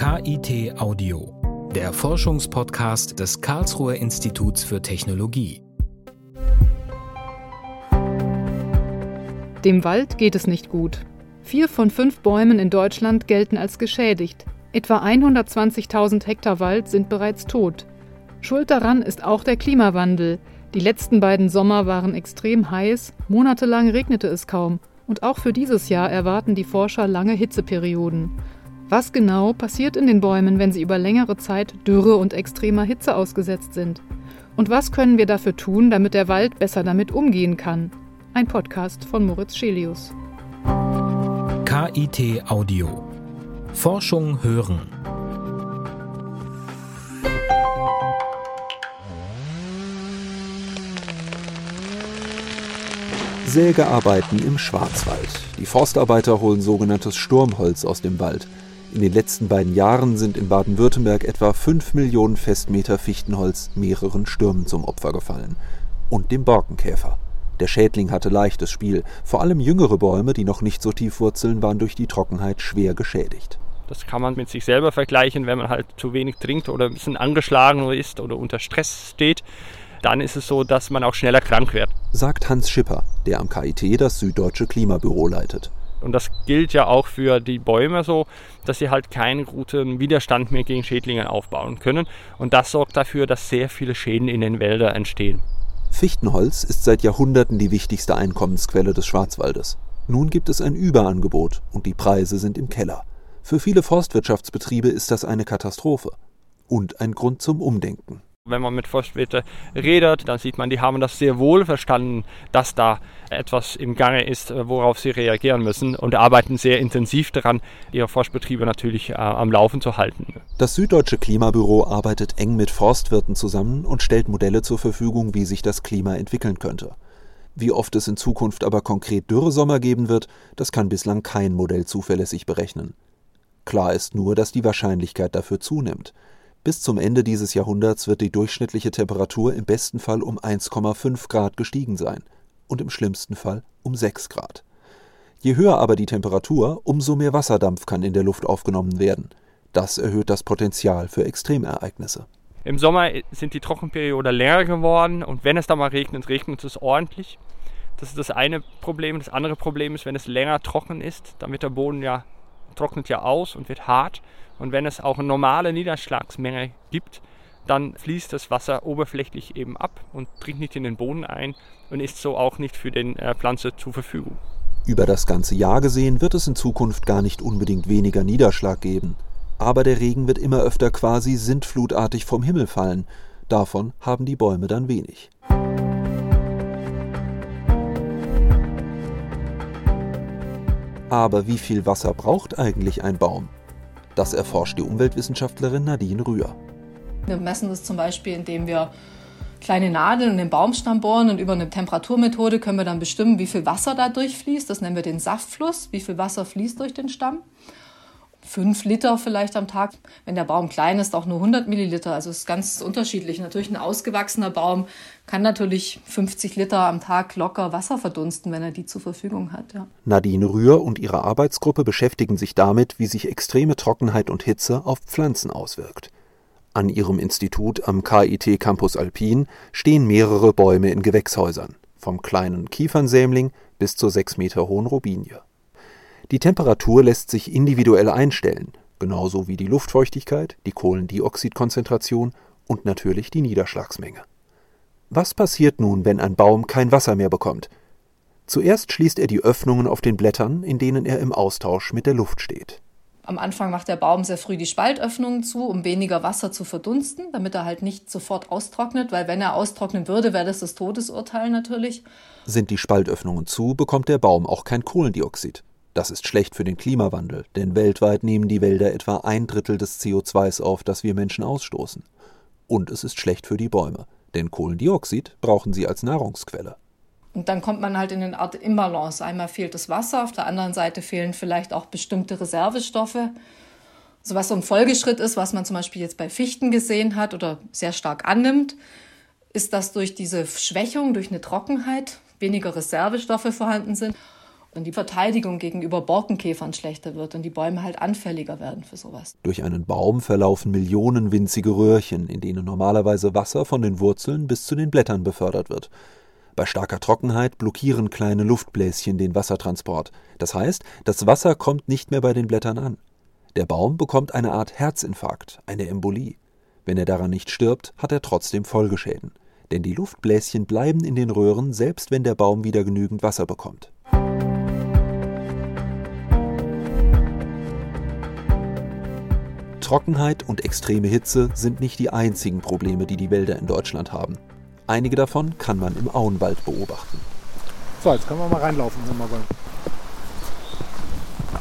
KIT Audio, der Forschungspodcast des Karlsruher Instituts für Technologie. Dem Wald geht es nicht gut. Vier von fünf Bäumen in Deutschland gelten als geschädigt. Etwa 120.000 Hektar Wald sind bereits tot. Schuld daran ist auch der Klimawandel. Die letzten beiden Sommer waren extrem heiß, monatelang regnete es kaum und auch für dieses Jahr erwarten die Forscher lange Hitzeperioden. Was genau passiert in den Bäumen, wenn sie über längere Zeit Dürre und extremer Hitze ausgesetzt sind? Und was können wir dafür tun, damit der Wald besser damit umgehen kann? Ein Podcast von Moritz Schelius. KIT Audio. Forschung hören. Sägearbeiten im Schwarzwald. Die Forstarbeiter holen sogenanntes Sturmholz aus dem Wald. In den letzten beiden Jahren sind in Baden-Württemberg etwa 5 Millionen Festmeter Fichtenholz mehreren Stürmen zum Opfer gefallen. Und dem Borkenkäfer. Der Schädling hatte leichtes Spiel. Vor allem jüngere Bäume, die noch nicht so tief wurzeln, waren durch die Trockenheit schwer geschädigt. Das kann man mit sich selber vergleichen, wenn man halt zu wenig trinkt oder ein bisschen angeschlagen ist oder unter Stress steht. Dann ist es so, dass man auch schneller krank wird. Sagt Hans Schipper, der am KIT das Süddeutsche Klimabüro leitet. Und das gilt ja auch für die Bäume so, dass sie halt keinen guten Widerstand mehr gegen Schädlinge aufbauen können. Und das sorgt dafür, dass sehr viele Schäden in den Wäldern entstehen. Fichtenholz ist seit Jahrhunderten die wichtigste Einkommensquelle des Schwarzwaldes. Nun gibt es ein Überangebot und die Preise sind im Keller. Für viele Forstwirtschaftsbetriebe ist das eine Katastrophe und ein Grund zum Umdenken. Wenn man mit Forstwirten redet, dann sieht man, die haben das sehr wohl verstanden, dass da etwas im Gange ist, äh, worauf sie reagieren müssen und arbeiten sehr intensiv daran, ihre Forstbetriebe natürlich äh, am Laufen zu halten. Das Süddeutsche Klimabüro arbeitet eng mit Forstwirten zusammen und stellt Modelle zur Verfügung, wie sich das Klima entwickeln könnte. Wie oft es in Zukunft aber konkret Dürresommer geben wird, das kann bislang kein Modell zuverlässig berechnen. Klar ist nur, dass die Wahrscheinlichkeit dafür zunimmt. Bis zum Ende dieses Jahrhunderts wird die durchschnittliche Temperatur im besten Fall um 1,5 Grad gestiegen sein und im schlimmsten Fall um 6 Grad. Je höher aber die Temperatur, umso mehr Wasserdampf kann in der Luft aufgenommen werden. Das erhöht das Potenzial für Extremereignisse. Im Sommer sind die Trockenperioden länger geworden und wenn es da mal regnet, regnet es ordentlich. Das ist das eine Problem. Das andere Problem ist, wenn es länger trocken ist, dann wird der Boden ja trocknet ja aus und wird hart. Und wenn es auch eine normale Niederschlagsmenge gibt, dann fließt das Wasser oberflächlich eben ab und dringt nicht in den Boden ein und ist so auch nicht für die äh, Pflanze zur Verfügung. Über das ganze Jahr gesehen wird es in Zukunft gar nicht unbedingt weniger Niederschlag geben. Aber der Regen wird immer öfter quasi sintflutartig vom Himmel fallen. Davon haben die Bäume dann wenig. Aber wie viel Wasser braucht eigentlich ein Baum? Das erforscht die Umweltwissenschaftlerin Nadine Rühr. Wir messen das zum Beispiel, indem wir kleine Nadeln in den Baumstamm bohren und über eine Temperaturmethode können wir dann bestimmen, wie viel Wasser da durchfließt. Das nennen wir den Saftfluss, wie viel Wasser fließt durch den Stamm fünf Liter vielleicht am Tag. Wenn der Baum klein ist, auch nur 100 Milliliter. Also es ist ganz unterschiedlich. Natürlich ein ausgewachsener Baum kann natürlich 50 Liter am Tag locker Wasser verdunsten, wenn er die zur Verfügung hat. Ja. Nadine Rühr und ihre Arbeitsgruppe beschäftigen sich damit, wie sich extreme Trockenheit und Hitze auf Pflanzen auswirkt. An ihrem Institut am KIT Campus Alpin stehen mehrere Bäume in Gewächshäusern, vom kleinen Kiefernsämling bis zur sechs Meter hohen Robinie. Die Temperatur lässt sich individuell einstellen, genauso wie die Luftfeuchtigkeit, die Kohlendioxidkonzentration und natürlich die Niederschlagsmenge. Was passiert nun, wenn ein Baum kein Wasser mehr bekommt? Zuerst schließt er die Öffnungen auf den Blättern, in denen er im Austausch mit der Luft steht. Am Anfang macht der Baum sehr früh die Spaltöffnungen zu, um weniger Wasser zu verdunsten, damit er halt nicht sofort austrocknet, weil wenn er austrocknen würde, wäre das das Todesurteil natürlich. Sind die Spaltöffnungen zu, bekommt der Baum auch kein Kohlendioxid. Das ist schlecht für den Klimawandel, denn weltweit nehmen die Wälder etwa ein Drittel des CO2s auf, das wir Menschen ausstoßen. Und es ist schlecht für die Bäume, denn Kohlendioxid brauchen sie als Nahrungsquelle. Und dann kommt man halt in eine Art Imbalance. Einmal fehlt das Wasser, auf der anderen Seite fehlen vielleicht auch bestimmte Reservestoffe. So was so ein Folgeschritt ist, was man zum Beispiel jetzt bei Fichten gesehen hat oder sehr stark annimmt, ist, dass durch diese Schwächung, durch eine Trockenheit weniger Reservestoffe vorhanden sind und die Verteidigung gegenüber Borkenkäfern schlechter wird und die Bäume halt anfälliger werden für sowas. Durch einen Baum verlaufen Millionen winzige Röhrchen, in denen normalerweise Wasser von den Wurzeln bis zu den Blättern befördert wird. Bei starker Trockenheit blockieren kleine Luftbläschen den Wassertransport. Das heißt, das Wasser kommt nicht mehr bei den Blättern an. Der Baum bekommt eine Art Herzinfarkt, eine Embolie. Wenn er daran nicht stirbt, hat er trotzdem Folgeschäden. Denn die Luftbläschen bleiben in den Röhren, selbst wenn der Baum wieder genügend Wasser bekommt. Trockenheit und extreme Hitze sind nicht die einzigen Probleme, die die Wälder in Deutschland haben. Einige davon kann man im Auenwald beobachten. So, jetzt können wir mal reinlaufen. Mal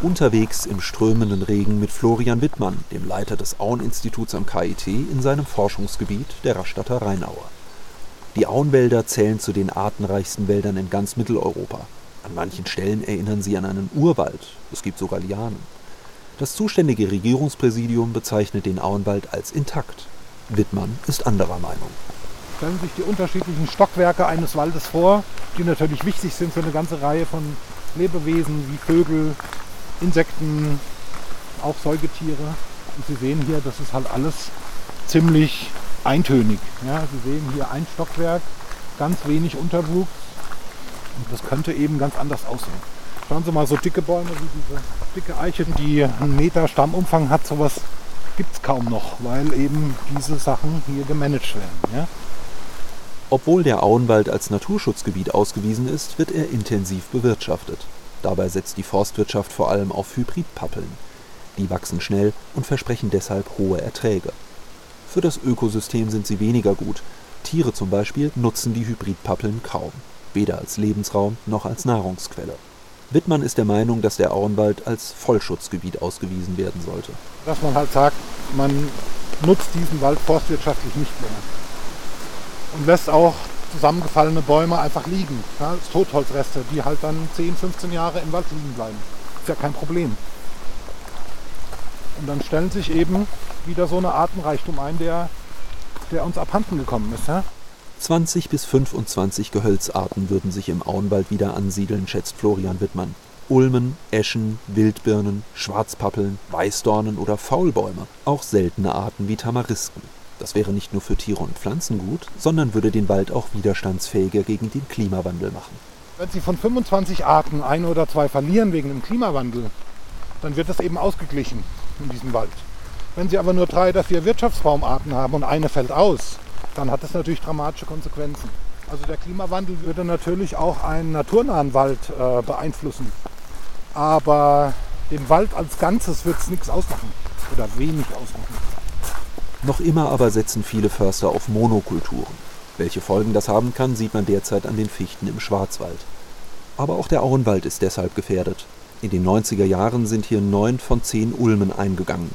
Unterwegs im strömenden Regen mit Florian Wittmann, dem Leiter des Aueninstituts am KIT, in seinem Forschungsgebiet der Rastatter Rheinaue. Die Auenwälder zählen zu den artenreichsten Wäldern in ganz Mitteleuropa. An manchen Stellen erinnern sie an einen Urwald. Es gibt sogar Lianen. Das zuständige Regierungspräsidium bezeichnet den Auenwald als intakt. Wittmann ist anderer Meinung. Stellen sich die unterschiedlichen Stockwerke eines Waldes vor, die natürlich wichtig sind für eine ganze Reihe von Lebewesen wie Vögel, Insekten, auch Säugetiere. Und Sie sehen hier, das ist halt alles ziemlich eintönig. Ja, Sie sehen hier ein Stockwerk, ganz wenig Unterwuchs. Und das könnte eben ganz anders aussehen. Schauen Sie mal, so dicke Bäume wie diese dicke Eiche, die einen Meter Stammumfang hat, sowas gibt es kaum noch, weil eben diese Sachen hier gemanagt werden. Ja? Obwohl der Auenwald als Naturschutzgebiet ausgewiesen ist, wird er intensiv bewirtschaftet. Dabei setzt die Forstwirtschaft vor allem auf Hybridpappeln. Die wachsen schnell und versprechen deshalb hohe Erträge. Für das Ökosystem sind sie weniger gut. Tiere zum Beispiel nutzen die Hybridpappeln kaum, weder als Lebensraum noch als Nahrungsquelle. Wittmann ist der Meinung, dass der Auenwald als Vollschutzgebiet ausgewiesen werden sollte. Dass man halt sagt, man nutzt diesen Wald forstwirtschaftlich nicht mehr. Und lässt auch zusammengefallene Bäume einfach liegen. Ja, Totholzreste, die halt dann 10, 15 Jahre im Wald liegen bleiben. Ist ja kein Problem. Und dann stellen sich eben wieder so eine Artenreichtum ein, der, der uns abhanden gekommen ist. Ja? 20 bis 25 Gehölzarten würden sich im Auenwald wieder ansiedeln, schätzt Florian Wittmann. Ulmen, Eschen, Wildbirnen, Schwarzpappeln, Weißdornen oder Faulbäume. Auch seltene Arten wie Tamarisken. Das wäre nicht nur für Tiere und Pflanzen gut, sondern würde den Wald auch widerstandsfähiger gegen den Klimawandel machen. Wenn Sie von 25 Arten ein oder zwei verlieren wegen dem Klimawandel, dann wird das eben ausgeglichen in diesem Wald. Wenn Sie aber nur drei oder vier Wirtschaftsbaumarten haben und eine fällt aus, dann hat das natürlich dramatische Konsequenzen. Also der Klimawandel würde natürlich auch einen naturnahen Wald äh, beeinflussen. Aber dem Wald als Ganzes wird es nichts ausmachen oder wenig ausmachen. Noch immer aber setzen viele Förster auf Monokulturen. Welche Folgen das haben kann, sieht man derzeit an den Fichten im Schwarzwald. Aber auch der Auenwald ist deshalb gefährdet. In den 90er Jahren sind hier neun von zehn Ulmen eingegangen.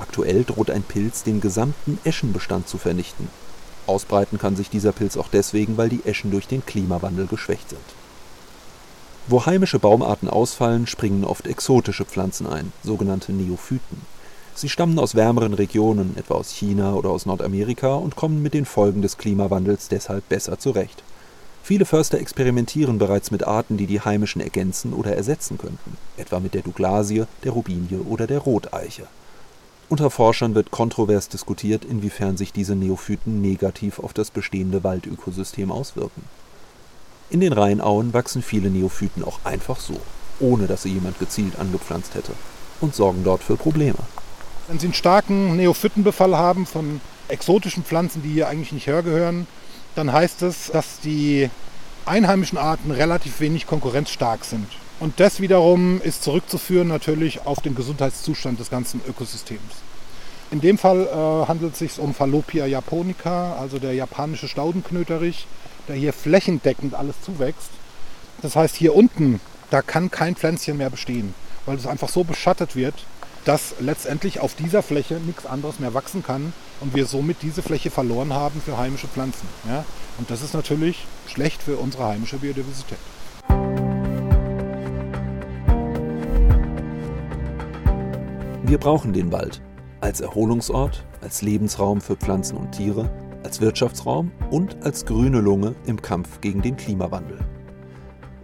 Aktuell droht ein Pilz den gesamten Eschenbestand zu vernichten. Ausbreiten kann sich dieser Pilz auch deswegen, weil die Eschen durch den Klimawandel geschwächt sind. Wo heimische Baumarten ausfallen, springen oft exotische Pflanzen ein, sogenannte Neophyten. Sie stammen aus wärmeren Regionen, etwa aus China oder aus Nordamerika, und kommen mit den Folgen des Klimawandels deshalb besser zurecht. Viele Förster experimentieren bereits mit Arten, die die heimischen ergänzen oder ersetzen könnten, etwa mit der Douglasie, der Robinie oder der Roteiche. Unter Forschern wird kontrovers diskutiert, inwiefern sich diese Neophyten negativ auf das bestehende Waldökosystem auswirken. In den Rheinauen wachsen viele Neophyten auch einfach so, ohne dass sie jemand gezielt angepflanzt hätte, und sorgen dort für Probleme. Wenn Sie einen starken Neophytenbefall haben von exotischen Pflanzen, die hier eigentlich nicht hergehören, dann heißt es, dass die einheimischen Arten relativ wenig konkurrenzstark sind. Und das wiederum ist zurückzuführen natürlich auf den Gesundheitszustand des ganzen Ökosystems. In dem Fall äh, handelt es sich um Fallopia japonica, also der japanische Staudenknöterich, der hier flächendeckend alles zuwächst. Das heißt, hier unten, da kann kein Pflänzchen mehr bestehen, weil es einfach so beschattet wird, dass letztendlich auf dieser Fläche nichts anderes mehr wachsen kann und wir somit diese Fläche verloren haben für heimische Pflanzen. Ja? Und das ist natürlich schlecht für unsere heimische Biodiversität. Wir brauchen den Wald als Erholungsort, als Lebensraum für Pflanzen und Tiere, als Wirtschaftsraum und als grüne Lunge im Kampf gegen den Klimawandel.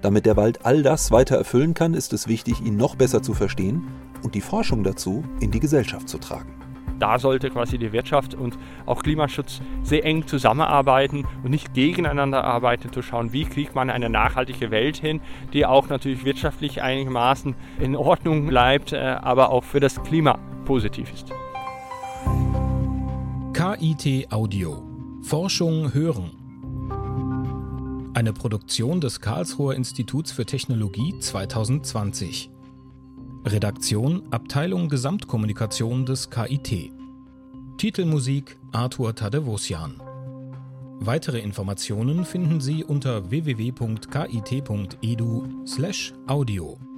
Damit der Wald all das weiter erfüllen kann, ist es wichtig, ihn noch besser zu verstehen und die Forschung dazu in die Gesellschaft zu tragen. Da sollte quasi die Wirtschaft und auch Klimaschutz sehr eng zusammenarbeiten und nicht gegeneinander arbeiten, zu schauen, wie kriegt man eine nachhaltige Welt hin, die auch natürlich wirtschaftlich einigermaßen in Ordnung bleibt, äh, aber auch für das Klima positiv ist. KIT Audio. Forschung hören. Eine Produktion des Karlsruher Instituts für Technologie 2020. Redaktion Abteilung Gesamtkommunikation des KIT. Titelmusik Arthur Tadevosian. Weitere Informationen finden Sie unter www.kit.edu/audio.